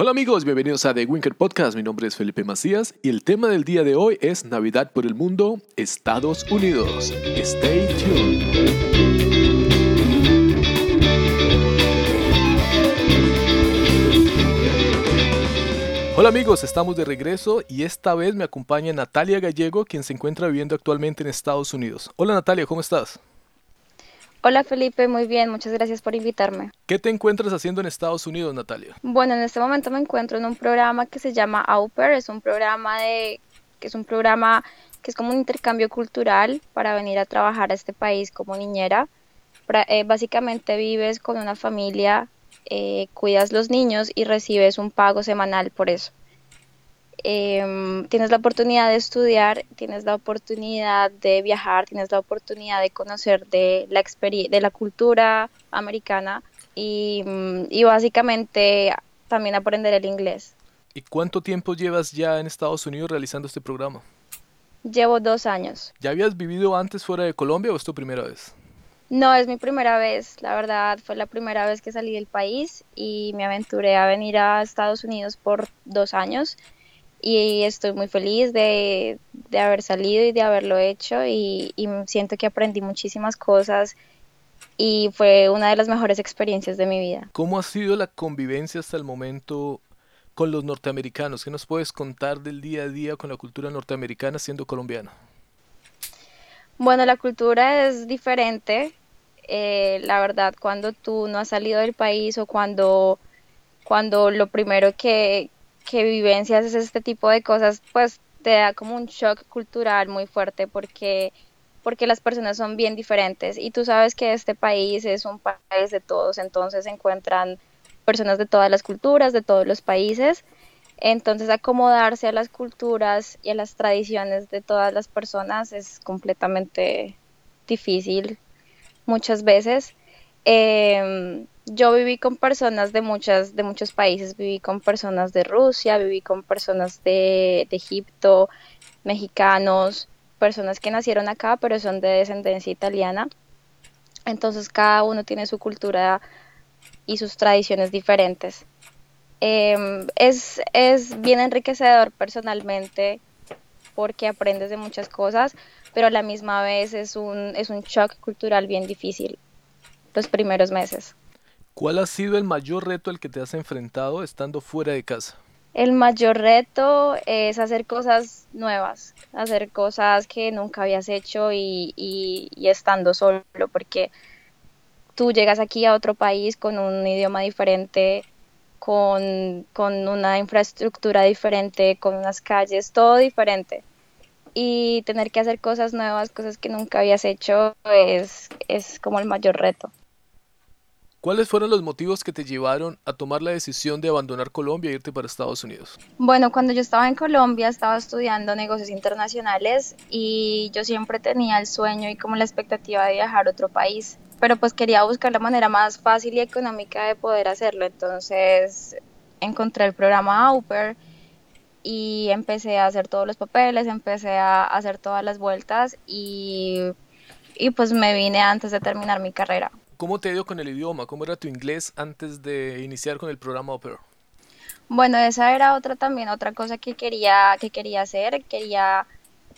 Hola amigos, bienvenidos a The Winker Podcast. Mi nombre es Felipe Macías y el tema del día de hoy es Navidad por el mundo, Estados Unidos. Stay tuned. Hola amigos, estamos de regreso y esta vez me acompaña Natalia Gallego, quien se encuentra viviendo actualmente en Estados Unidos. Hola Natalia, ¿cómo estás? Hola Felipe, muy bien, muchas gracias por invitarme. ¿Qué te encuentras haciendo en Estados Unidos, Natalia? Bueno, en este momento me encuentro en un programa que se llama AUPER, es un programa de que es un programa que es como un intercambio cultural para venir a trabajar a este país como niñera. Eh, básicamente vives con una familia, eh, cuidas los niños y recibes un pago semanal por eso. Em, tienes la oportunidad de estudiar, tienes la oportunidad de viajar, tienes la oportunidad de conocer de la, de la cultura americana y, mm, y básicamente también aprender el inglés. ¿Y cuánto tiempo llevas ya en Estados Unidos realizando este programa? Llevo dos años. ¿Ya habías vivido antes fuera de Colombia o es tu primera vez? No, es mi primera vez. La verdad, fue la primera vez que salí del país y me aventuré a venir a Estados Unidos por dos años y estoy muy feliz de, haber salido y de haberlo hecho y, siento que aprendí muchísimas cosas y fue una de las mejores experiencias de mi vida. ¿Cómo ha sido la convivencia hasta el momento con los norteamericanos? ¿Qué nos puedes contar del día a día con la cultura norteamericana siendo colombiana? Bueno, la cultura es diferente. Eh, la verdad, cuando tú no has salido del país o cuando, cuando lo primero que, que vivencias este tipo de cosas, pues te da como un shock cultural muy fuerte porque porque las personas son bien diferentes y tú sabes que este país es un país de todos, entonces se encuentran personas de todas las culturas, de todos los países, entonces acomodarse a las culturas y a las tradiciones de todas las personas es completamente difícil muchas veces. Eh, yo viví con personas de muchas de muchos países, viví con personas de Rusia, viví con personas de, Egipto, mexicanos, personas que nacieron acá pero son de descendencia italiana. Entonces cada uno tiene su cultura y sus tradiciones diferentes. Em, es, es bien enriquecedor personalmente porque aprendes de muchas cosas, pero a la misma vez es un, es un shock cultural bien difícil los primeros meses. ¿Cuál ha sido el mayor reto al que te has enfrentado estando fuera de casa? El mayor reto es hacer cosas nuevas, hacer cosas que nunca habías hecho y, y, estando solo, porque tú llegas aquí a otro país con un idioma diferente, con, con, una infraestructura diferente, con unas calles, todo diferente. Y tener que hacer cosas nuevas, cosas que nunca habías hecho, es, es como el mayor reto. ¿Cuáles fueron los motivos que te llevaron a tomar la decisión de abandonar Colombia e irte para Estados Unidos? Bueno, cuando yo estaba en Colombia estaba estudiando negocios internacionales y yo siempre tenía el sueño y como la expectativa de viajar a otro país, pero pues quería buscar la manera más fácil y económica de poder hacerlo. Entonces encontré el programa AUPER y empecé a hacer todos los papeles, empecé a hacer todas las vueltas y, y pues me vine antes de terminar mi carrera. ¿Cómo te dio con el idioma? ¿Cómo era tu inglés antes de iniciar con el programa Opera? Bueno, esa era otra también, otra cosa que quería, que quería hacer. Quería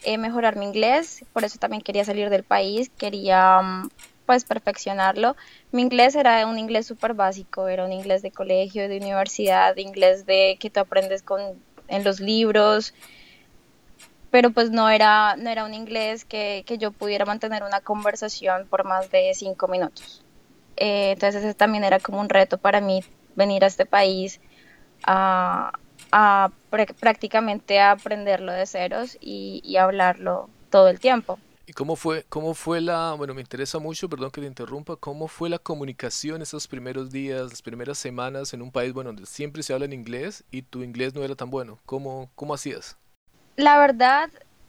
eh, mejorar mi inglés, por eso también quería salir del país, quería mm, pues perfeccionarlo. Mi inglés era un inglés súper básico, era un inglés de colegio, de universidad, inglés de que tú aprendes con, en los libros, pero pues no era, no era un inglés que, que yo pudiera mantener una conversación por más de cinco minutos. Eh, entonces ese también era como un reto para mí venir a este país a, prácticamente a aprenderlo de ceros y, hablarlo todo el tiempo. ¿Y cómo fue, cómo fue la, bueno, me interesa mucho, perdón que te interrumpa, cómo fue la comunicación esos primeros días, las primeras semanas en un país, bueno, donde siempre se habla en inglés y tu inglés no era tan bueno? ¿Cómo, cómo hacías? La verdad,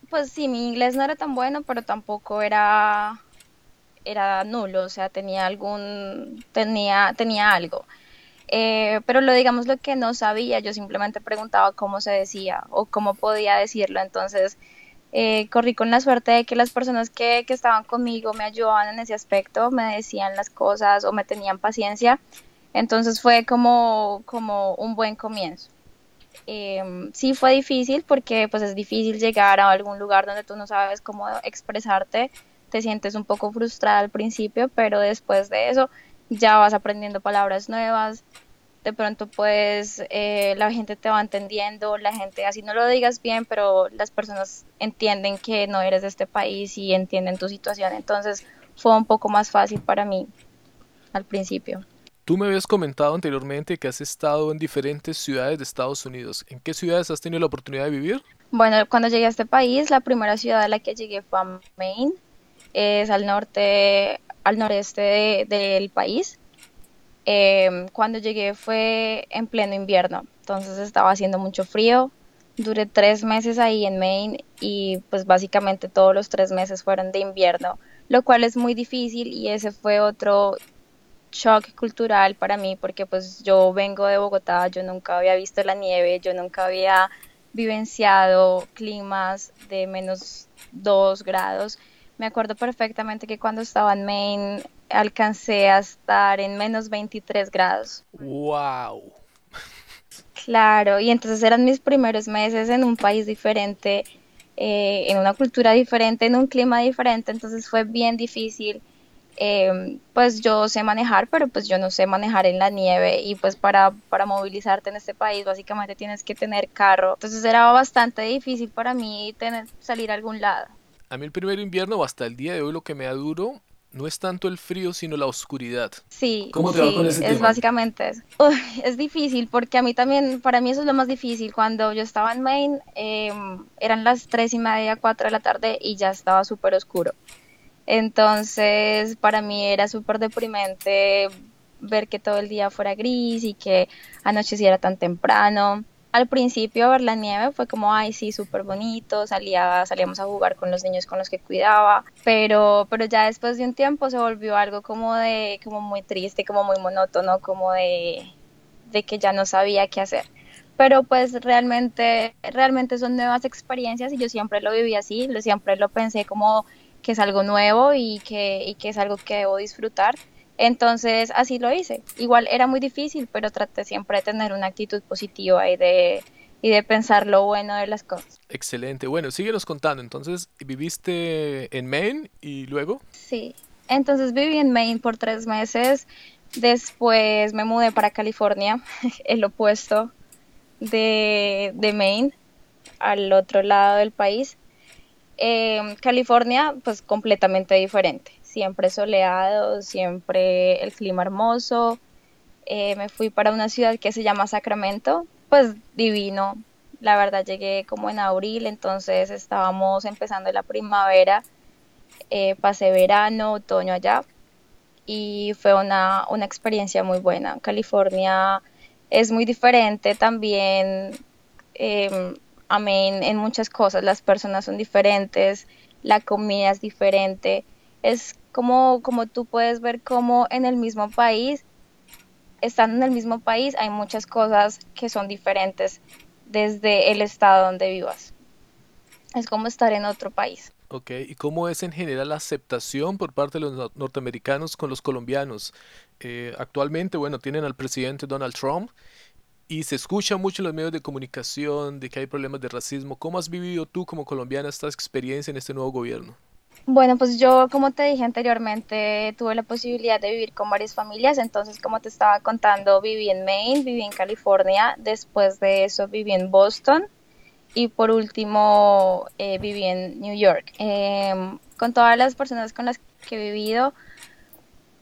pues sí, mi inglés no era tan bueno, pero tampoco era era nulo, o sea, tenía algún, tenía, tenía algo. Eh, pero lo digamos lo que no sabía, yo simplemente preguntaba cómo se decía o cómo podía decirlo, entonces eh, corrí con la suerte de que las personas que, que estaban conmigo me ayudaban en ese aspecto, me decían las cosas o me tenían paciencia Entonces fue como, como un buen comienzo. Em, sí fue difícil porque pues es difícil llegar a algún lugar donde tú no sabes cómo expresarte, te sientes un poco frustrada al principio, pero después de eso ya vas aprendiendo palabras nuevas, de pronto pues eh, la gente te va entendiendo, la gente así no lo digas bien, pero las personas entienden que no eres de este país y entienden tu situación, entonces fue un poco más fácil para mí al principio. Tú me habías comentado anteriormente que has estado en diferentes ciudades de Estados Unidos. ¿En qué ciudades has tenido la oportunidad de vivir? Bueno, cuando llegué a este país, la primera ciudad a la que llegué fue a Maine, es al norte, al noreste del país. Em, cuando llegué fue en pleno invierno, entonces estaba haciendo mucho frío. Duré tres meses ahí en Maine y pues básicamente todos los tres meses fueron de invierno, lo cual es muy difícil y ese fue otro shock cultural para mí porque pues yo vengo de Bogotá, yo nunca había visto la nieve, yo nunca había vivenciado climas de menos 2 grados. Me acuerdo perfectamente que cuando estaba en Maine alcancé a estar en menos 23 grados. ¡Wow! Claro, y entonces eran mis primeros meses en un país diferente, eh, en una cultura diferente, en un clima diferente, entonces fue bien difícil eh, pues yo sé manejar, pero pues yo no sé manejar en la nieve y pues para, para movilizarte en este país básicamente tienes que tener carro. Entonces era bastante difícil para mí tener, salir a algún lado. A mí el primer invierno o hasta el día de hoy lo que me da duro no es tanto el frío, sino la oscuridad. Sí, ¿Cómo te con ese es básicamente eso. es difícil porque a mí también, para mí eso es lo más difícil. Cuando yo estaba en Maine, em, eran las tres y media, cuatro de la tarde y ya estaba súper oscuro. Entonces, para mí era súper deprimente ver que todo el día fuera gris y que anocheciera tan temprano. Al principio ver la nieve fue como, ay, sí, súper bonito, salía, salíamos a jugar con los niños con los que cuidaba, pero, pero ya después de un tiempo se volvió algo como de, como muy triste, como muy monótono, como de, de que ya no sabía qué hacer. Pero pues realmente, realmente son nuevas experiencias y yo siempre lo viví así, siempre lo pensé como que es algo nuevo y que, y que es algo que debo disfrutar. Entonces así lo hice. Igual era muy difícil, pero traté siempre de tener una actitud positiva y de, y de pensar lo bueno de las cosas. Excelente. Bueno, síguenos contando. Entonces, ¿viviste en Maine y luego? Sí. Entonces viví en Maine por tres meses. Después me mudé para California, el opuesto de, de Maine, al otro lado del país. Eh, California, pues completamente diferente. Siempre soleado, siempre el clima hermoso. Eh, me fui para una ciudad que se llama Sacramento, pues divino. La verdad llegué como en abril, entonces estábamos empezando la primavera. Eh, pasé verano, otoño allá y fue una, una experiencia muy buena. California es muy diferente también. Eh, amén en muchas cosas. Las personas son diferentes, la comida es diferente. Es como, como tú puedes ver como en el mismo país, estando en el mismo país, hay muchas cosas que son diferentes desde el estado donde vivas. Es como estar en otro país. Ok, ¿y cómo es en general la aceptación por parte de los norteamericanos con los colombianos? Eh, actualmente, bueno, tienen al presidente Donald Trump y se escucha mucho en los medios de comunicación de que hay problemas de racismo. ¿Cómo has vivido tú como colombiana esta experiencia en este nuevo gobierno? Bueno, pues yo, como te dije anteriormente, tuve la posibilidad de vivir con varias familias, entonces como te estaba contando, viví en Maine, viví en California, después de eso viví en Boston y por último eh, viví en New York. Em, con todas las personas con las que he vivido,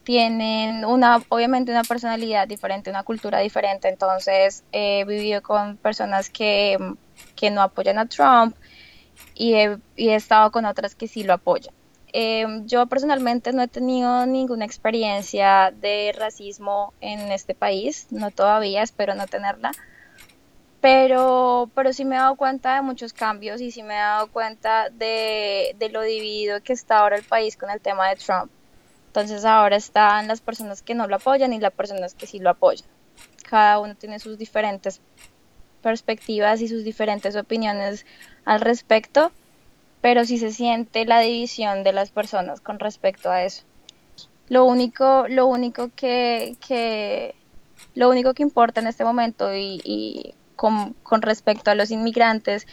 tienen una, obviamente una personalidad diferente, una cultura diferente, entonces he vivido con personas que, no apoyan a Trump y he, estado con otras que sí lo apoyan. Em, yo personalmente no he tenido ninguna experiencia de racismo en este país, no todavía, espero no tenerla, pero, pero sí me he dado cuenta de muchos cambios y sí me he dado cuenta de, de lo dividido que está ahora el país con el tema de Trump entonces ahora están las personas que no lo apoyan y las personas que sí lo apoyan. Cada uno tiene sus diferentes perspectivas y sus diferentes opiniones al respecto, pero sí se siente la división de las personas con respecto a eso. Lo único, lo único que, que, lo único que importa en este momento y, con, con, respecto a los inmigrantes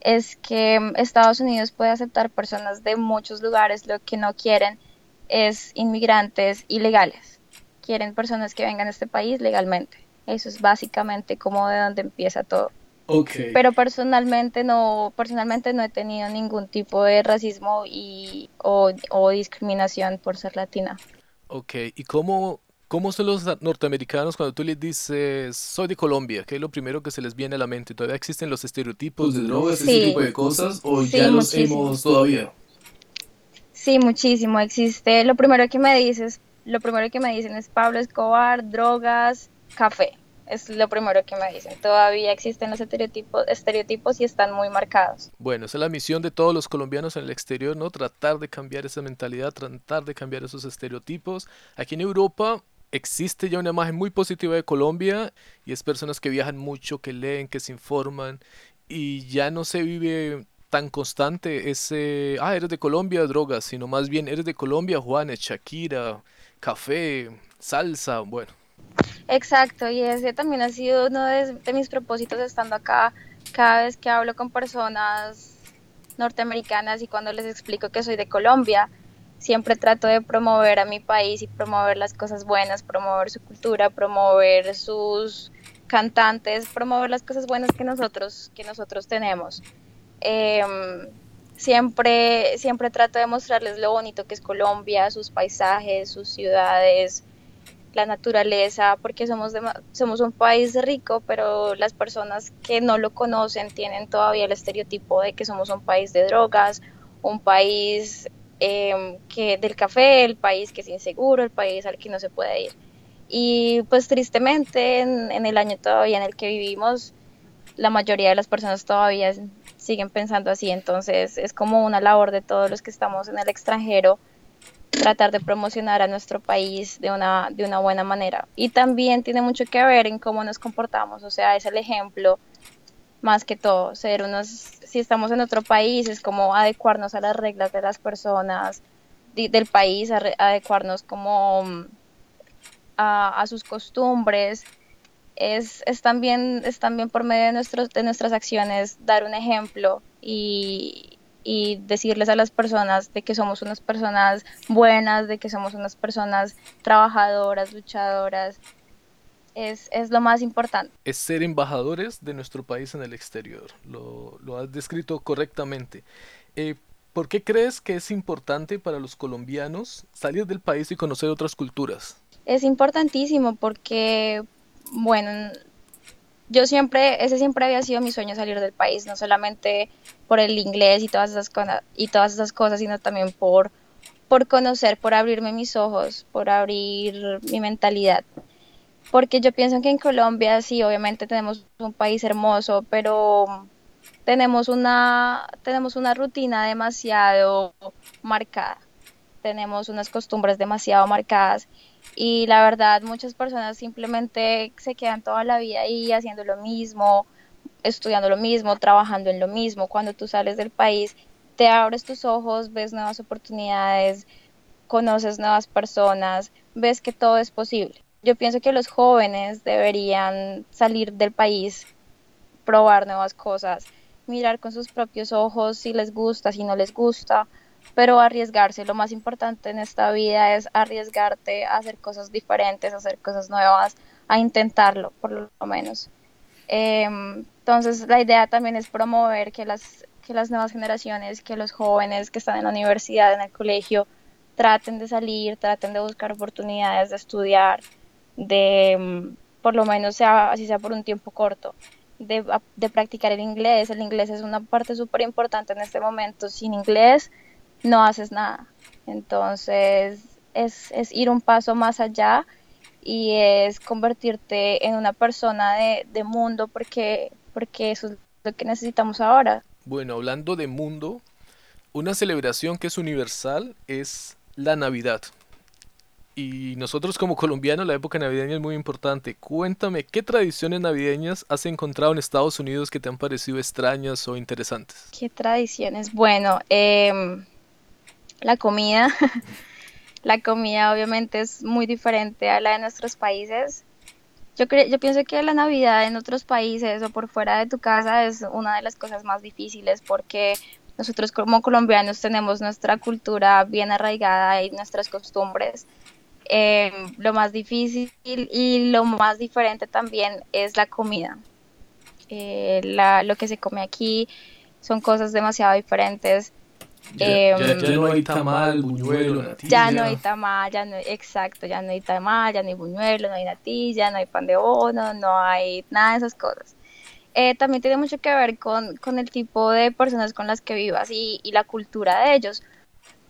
es que Estados Unidos puede aceptar personas de muchos lugares, lo que no quieren es inmigrantes ilegales, quieren personas que vengan a este país legalmente. Eso es básicamente como de donde empieza todo. Okay. Pero personalmente no, personalmente no he tenido ningún tipo de racismo y, o, o discriminación por ser latina. Ok, ¿y cómo, ¿Cómo son los norteamericanos cuando tú les dices, soy de Colombia? ¿Qué es lo primero que se les viene a la mente? ¿Todavía existen los estereotipos de drogas, ese tipo de cosas? ¿O ya los hemos todavía? Sí, muchísimo. Existe. Lo primero que me dices, lo primero que me dicen es Pablo Escobar, drogas, café. Es lo primero que me dicen. Todavía existen los estereotipos, estereotipos y están muy marcados. Bueno, esa es la misión de todos los colombianos en el exterior, ¿no? Tratar de cambiar esa mentalidad, tratar de cambiar esos estereotipos. Aquí en Europa existe ya una imagen muy positiva de Colombia y es personas que viajan mucho, que leen, que se informan y ya no se vive tan constante ese, ah, eres de Colombia, drogas, sino más bien eres de Colombia, Juanes, Shakira, café, salsa, bueno. Exacto, y ese también ha sido uno de, mis propósitos estando acá, cada vez que hablo con personas norteamericanas y cuando les explico que soy de Colombia, siempre trato de promover a mi país y promover las cosas buenas, promover su cultura, promover sus cantantes, promover las cosas buenas que nosotros, que nosotros tenemos. Em, siempre, siempre trato de mostrarles lo bonito que es Colombia, sus paisajes, sus ciudades, la naturaleza, porque somos, somos un país rico, pero las personas que no lo conocen tienen todavía el estereotipo de que somos un país de drogas, un país Em, que del café, el país que es inseguro, el país al que no se puede ir. Y pues tristemente en, el año todavía en el que vivimos, la mayoría de las personas todavía siguen pensando así, entonces es como una labor de todos los que estamos en el extranjero tratar de promocionar a nuestro país de una, de una buena manera. Y también tiene mucho que ver en cómo nos comportamos, o sea, es el ejemplo más que todo, ser unos, si estamos en otro país, es como adecuarnos a las reglas de las personas del país, adecuarnos como mm, a, sus costumbres. Es, es, también, es también por medio de, nuestros, de nuestras acciones dar un ejemplo y, y decirles a las personas de que somos unas personas buenas, de que somos unas personas trabajadoras, luchadoras es, es, lo más importante. Es ser embajadores de nuestro país en el exterior. Lo, lo has descrito correctamente. Eh, ¿Por qué crees que es importante para los colombianos salir del país y conocer otras culturas? Es importantísimo porque, bueno, yo siempre, ese siempre había sido mi sueño salir del país, no solamente por el inglés y todas esas, cosas, y todas esas cosas, sino también por, por conocer, por abrirme mis ojos, por abrir mi mentalidad. Porque yo pienso que en Colombia sí, obviamente tenemos un país hermoso, pero tenemos una, tenemos una rutina demasiado marcada, tenemos unas costumbres demasiado marcadas y la verdad muchas personas simplemente se quedan toda la vida ahí haciendo lo mismo, estudiando lo mismo, trabajando en lo mismo. Cuando tú sales del país, te abres tus ojos, ves nuevas oportunidades, conoces nuevas personas, ves que todo es posible. Yo pienso que los jóvenes deberían salir del país, probar nuevas cosas, mirar con sus propios ojos si les gusta, si no les gusta, pero arriesgarse. Lo más importante en esta vida es arriesgarte a hacer cosas diferentes, a hacer cosas nuevas, a intentarlo, por lo menos. Em, entonces, la idea también es promover que las, que las nuevas generaciones, que los jóvenes que están en la universidad, en el colegio, traten de salir, traten de buscar oportunidades de estudiar, de mm, por lo menos sea así sea por un tiempo corto de, de practicar el inglés el inglés es una parte súper importante en este momento sin inglés no haces nada entonces es, es, ir un paso más allá y es convertirte en una persona de, de mundo porque porque eso es lo que necesitamos ahora bueno hablando de mundo una celebración que es universal es la Navidad y nosotros como colombianos la época navideña es muy importante. Cuéntame, ¿qué tradiciones navideñas has encontrado en Estados Unidos que te han parecido extrañas o interesantes? ¿Qué tradiciones? Bueno, em, la comida. la comida obviamente es muy diferente a la de nuestros países. Yo, yo pienso que la Navidad en otros países o por fuera de tu casa es una de las cosas más difíciles porque nosotros como colombianos tenemos nuestra cultura bien arraigada y nuestras costumbres. Eh, lo más difícil y lo más diferente también es la comida. Eh, la, lo que se come aquí son cosas demasiado diferentes. Ya, em, no hay tamal, buñuelo, natilla. Ya no hay tamal, ya no exacto, ya no hay tamal, ya no hay buñuelo, no hay natilla, no hay pan de bono, no hay nada de esas cosas. Eh, también tiene mucho que ver con, con, el tipo de personas con las que vivas y, y la cultura de ellos.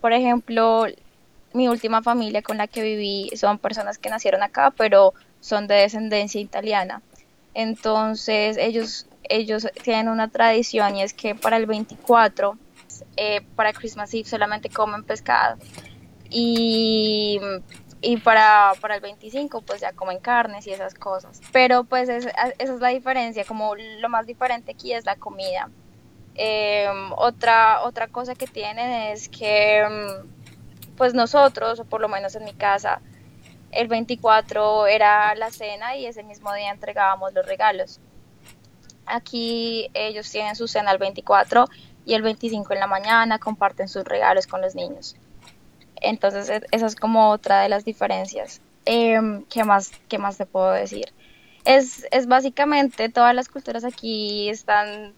Por ejemplo, mi última familia con la que viví son personas que nacieron acá, pero son de descendencia italiana. Entonces ellos, ellos tienen una tradición y es que para el 24 eh, para Christmas Eve solamente comen pescado. Y, y para, para, el 25 pues ya comen carnes y esas cosas. Pero pues esa es la diferencia, como lo más diferente aquí es la comida. Em, otra, otra cosa que tienen es que em, pues nosotros, o por lo menos en mi casa, el 24 era la cena y ese mismo día entregábamos los regalos. Aquí ellos tienen su cena el 24 y el 25 en la mañana comparten sus regalos con los niños. Entonces e, esa es como otra de las diferencias. Em, ¿qué, más, ¿Qué más te puedo decir? Es, es básicamente todas las culturas aquí están,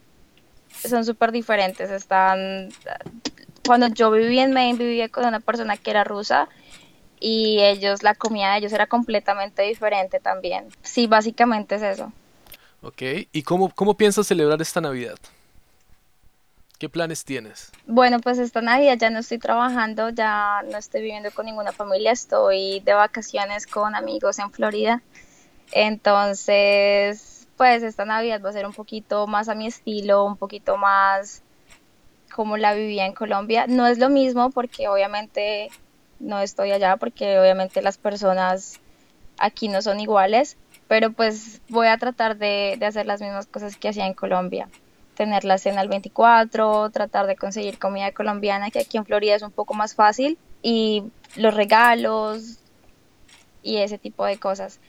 son súper diferentes. Están, cuando yo viví en Maine, vivía con una persona que era rusa y ellos, la comida de ellos era completamente diferente también. Sí, básicamente es eso. Ok, ¿y cómo, cómo piensas celebrar esta Navidad? ¿Qué planes tienes? Bueno, pues esta Navidad ya no estoy trabajando, ya no estoy viviendo con ninguna familia, estoy de vacaciones con amigos en Florida. Entonces, pues esta Navidad va a ser un poquito más a mi estilo, un poquito más como la vivía en Colombia. No es lo mismo porque obviamente no estoy allá, porque obviamente las personas aquí no son iguales, pero pues voy a tratar de, de hacer las mismas cosas que hacía en Colombia tener la cena el 24, tratar de conseguir comida colombiana, que aquí en Florida es un poco más fácil, y los regalos y ese tipo de cosas.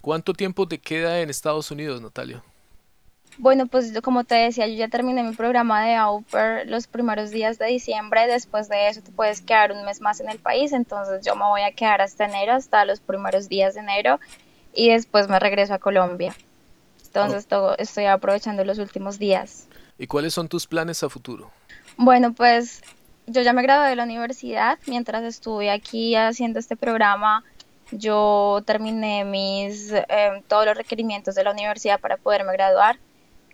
¿Cuánto tiempo te queda en Estados Unidos, Natalia? Bueno, pues como te decía, yo ya terminé mi programa de au los primeros días de diciembre. Después de eso te puedes quedar un mes más en el país. Entonces yo me voy a quedar hasta enero, hasta los primeros días de enero. Y después me regreso a Colombia. Entonces estoy aprovechando los últimos días. ¿Y cuáles son tus planes a futuro? Bueno, pues yo ya me gradué de la universidad. Mientras estuve aquí haciendo este programa, yo terminé mis em, todos los requerimientos de la universidad para poderme graduar.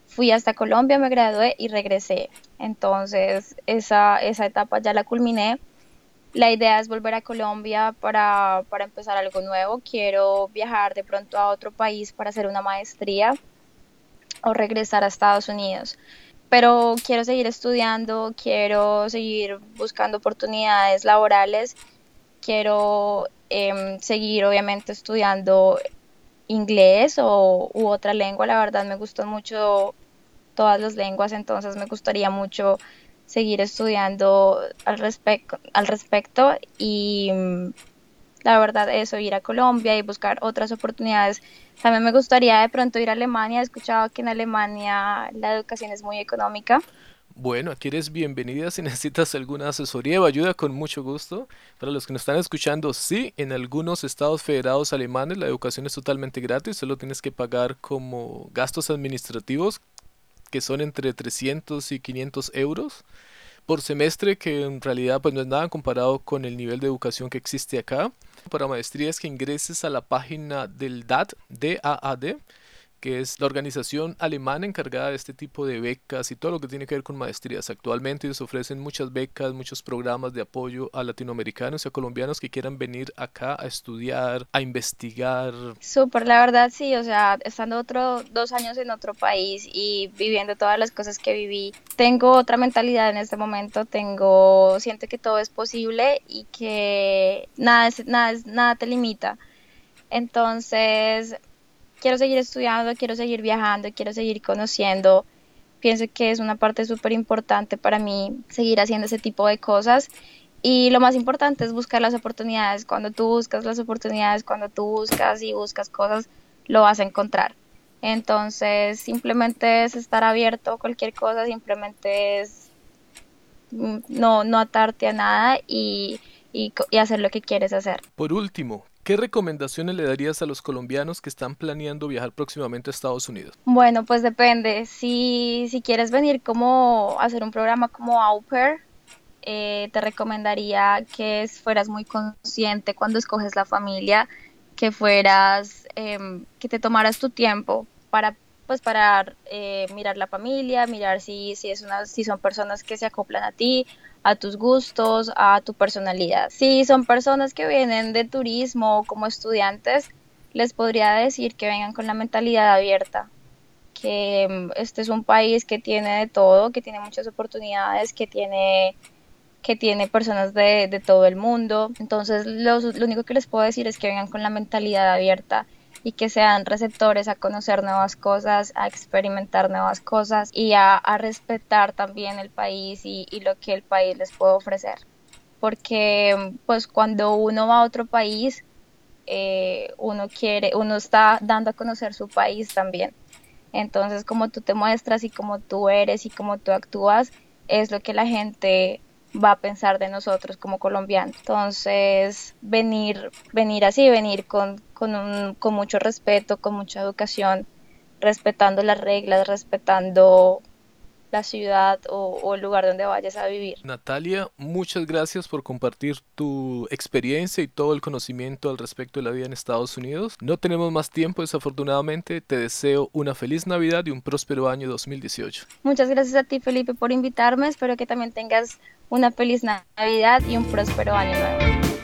Fui hasta Colombia, me gradué y regresé. Entonces esa, esa etapa ya la culminé. La idea es volver a Colombia para, para empezar algo nuevo. Quiero viajar de pronto a otro país para hacer una maestría o regresar a Estados Unidos. Pero quiero seguir estudiando, quiero seguir buscando oportunidades laborales, quiero em, seguir obviamente estudiando inglés o u otra lengua. La verdad me gustan mucho todas las lenguas, entonces me gustaría mucho seguir estudiando al, respecto al respecto y mm, la verdad eso, ir a Colombia y buscar otras oportunidades. También me gustaría de pronto ir a Alemania, he escuchado que en Alemania la educación es muy económica. Bueno, aquí eres bienvenida si necesitas alguna asesoría o ayuda con mucho gusto. Para los que nos están escuchando, sí, en algunos estados federados alemanes la educación es totalmente gratis, solo tienes que pagar como gastos administrativos que son entre 300 y 500 euros por semestre, que en realidad pues no es nada comparado con el nivel de educación que existe acá. Para maestrías que ingreses a la página del DAD, DAAD, que es la organización alemana encargada de este tipo de becas y todo lo que tiene que ver con maestrías. Actualmente ellos ofrecen muchas becas, muchos programas de apoyo a latinoamericanos y a colombianos que quieran venir acá a estudiar, a investigar. Súper, la verdad sí, o sea, estando otro dos años en otro país y viviendo todas las cosas que viví, tengo otra mentalidad en este momento, tengo, siento que todo es posible y que nada, nada, nada te limita. Entonces, quiero seguir estudiando, quiero seguir viajando, quiero seguir conociendo. Pienso que es una parte súper importante para mí seguir haciendo ese tipo de cosas. Y lo más importante es buscar las oportunidades. Cuando tú buscas las oportunidades, cuando tú buscas y buscas cosas, lo vas a encontrar. Entonces, simplemente es estar abierto a cualquier cosa, simplemente es mm, no, no atarte a nada y, y, y hacer lo que quieres hacer. Por último, ¿Qué recomendaciones le darías a los colombianos que están planeando viajar próximamente a Estados Unidos? Bueno, pues depende. Si, si quieres venir como hacer un programa como Au Pair, eh, te recomendaría que fueras muy consciente cuando escoges la familia, que fueras, em, que te tomaras tu tiempo para pues para eh, mirar la familia, mirar si, si, es una, si son personas que se acoplan a ti, a tus gustos, a tu personalidad. Si son personas que vienen de turismo como estudiantes, les podría decir que vengan con la mentalidad abierta, que mm, este es un país que tiene de todo, que tiene muchas oportunidades, que tiene que tiene personas de, de todo el mundo. Entonces, lo único que les puedo decir es que vengan con la mentalidad abierta y que sean receptores a conocer nuevas cosas, a experimentar nuevas cosas y a, respetar también el país y, lo que el país les puede ofrecer. Porque pues cuando uno va a otro país, eh, uno quiere, uno está dando a conocer su país también. Entonces, como tú te muestras y como tú eres y como tú actúas, es lo que la gente va a pensar de nosotros como colombianos. Entonces, venir, venir así, venir con, con, con mucho respeto, con mucha educación, respetando las reglas, respetando la ciudad o, el lugar donde vayas a vivir. Natalia, muchas gracias por compartir tu experiencia y todo el conocimiento al respecto de la vida en Estados Unidos. No tenemos más tiempo, desafortunadamente. Te deseo una feliz Navidad y un próspero año 2018. Muchas gracias a ti, Felipe, por invitarme. Espero que también tengas una feliz Navidad y un próspero año nuevo.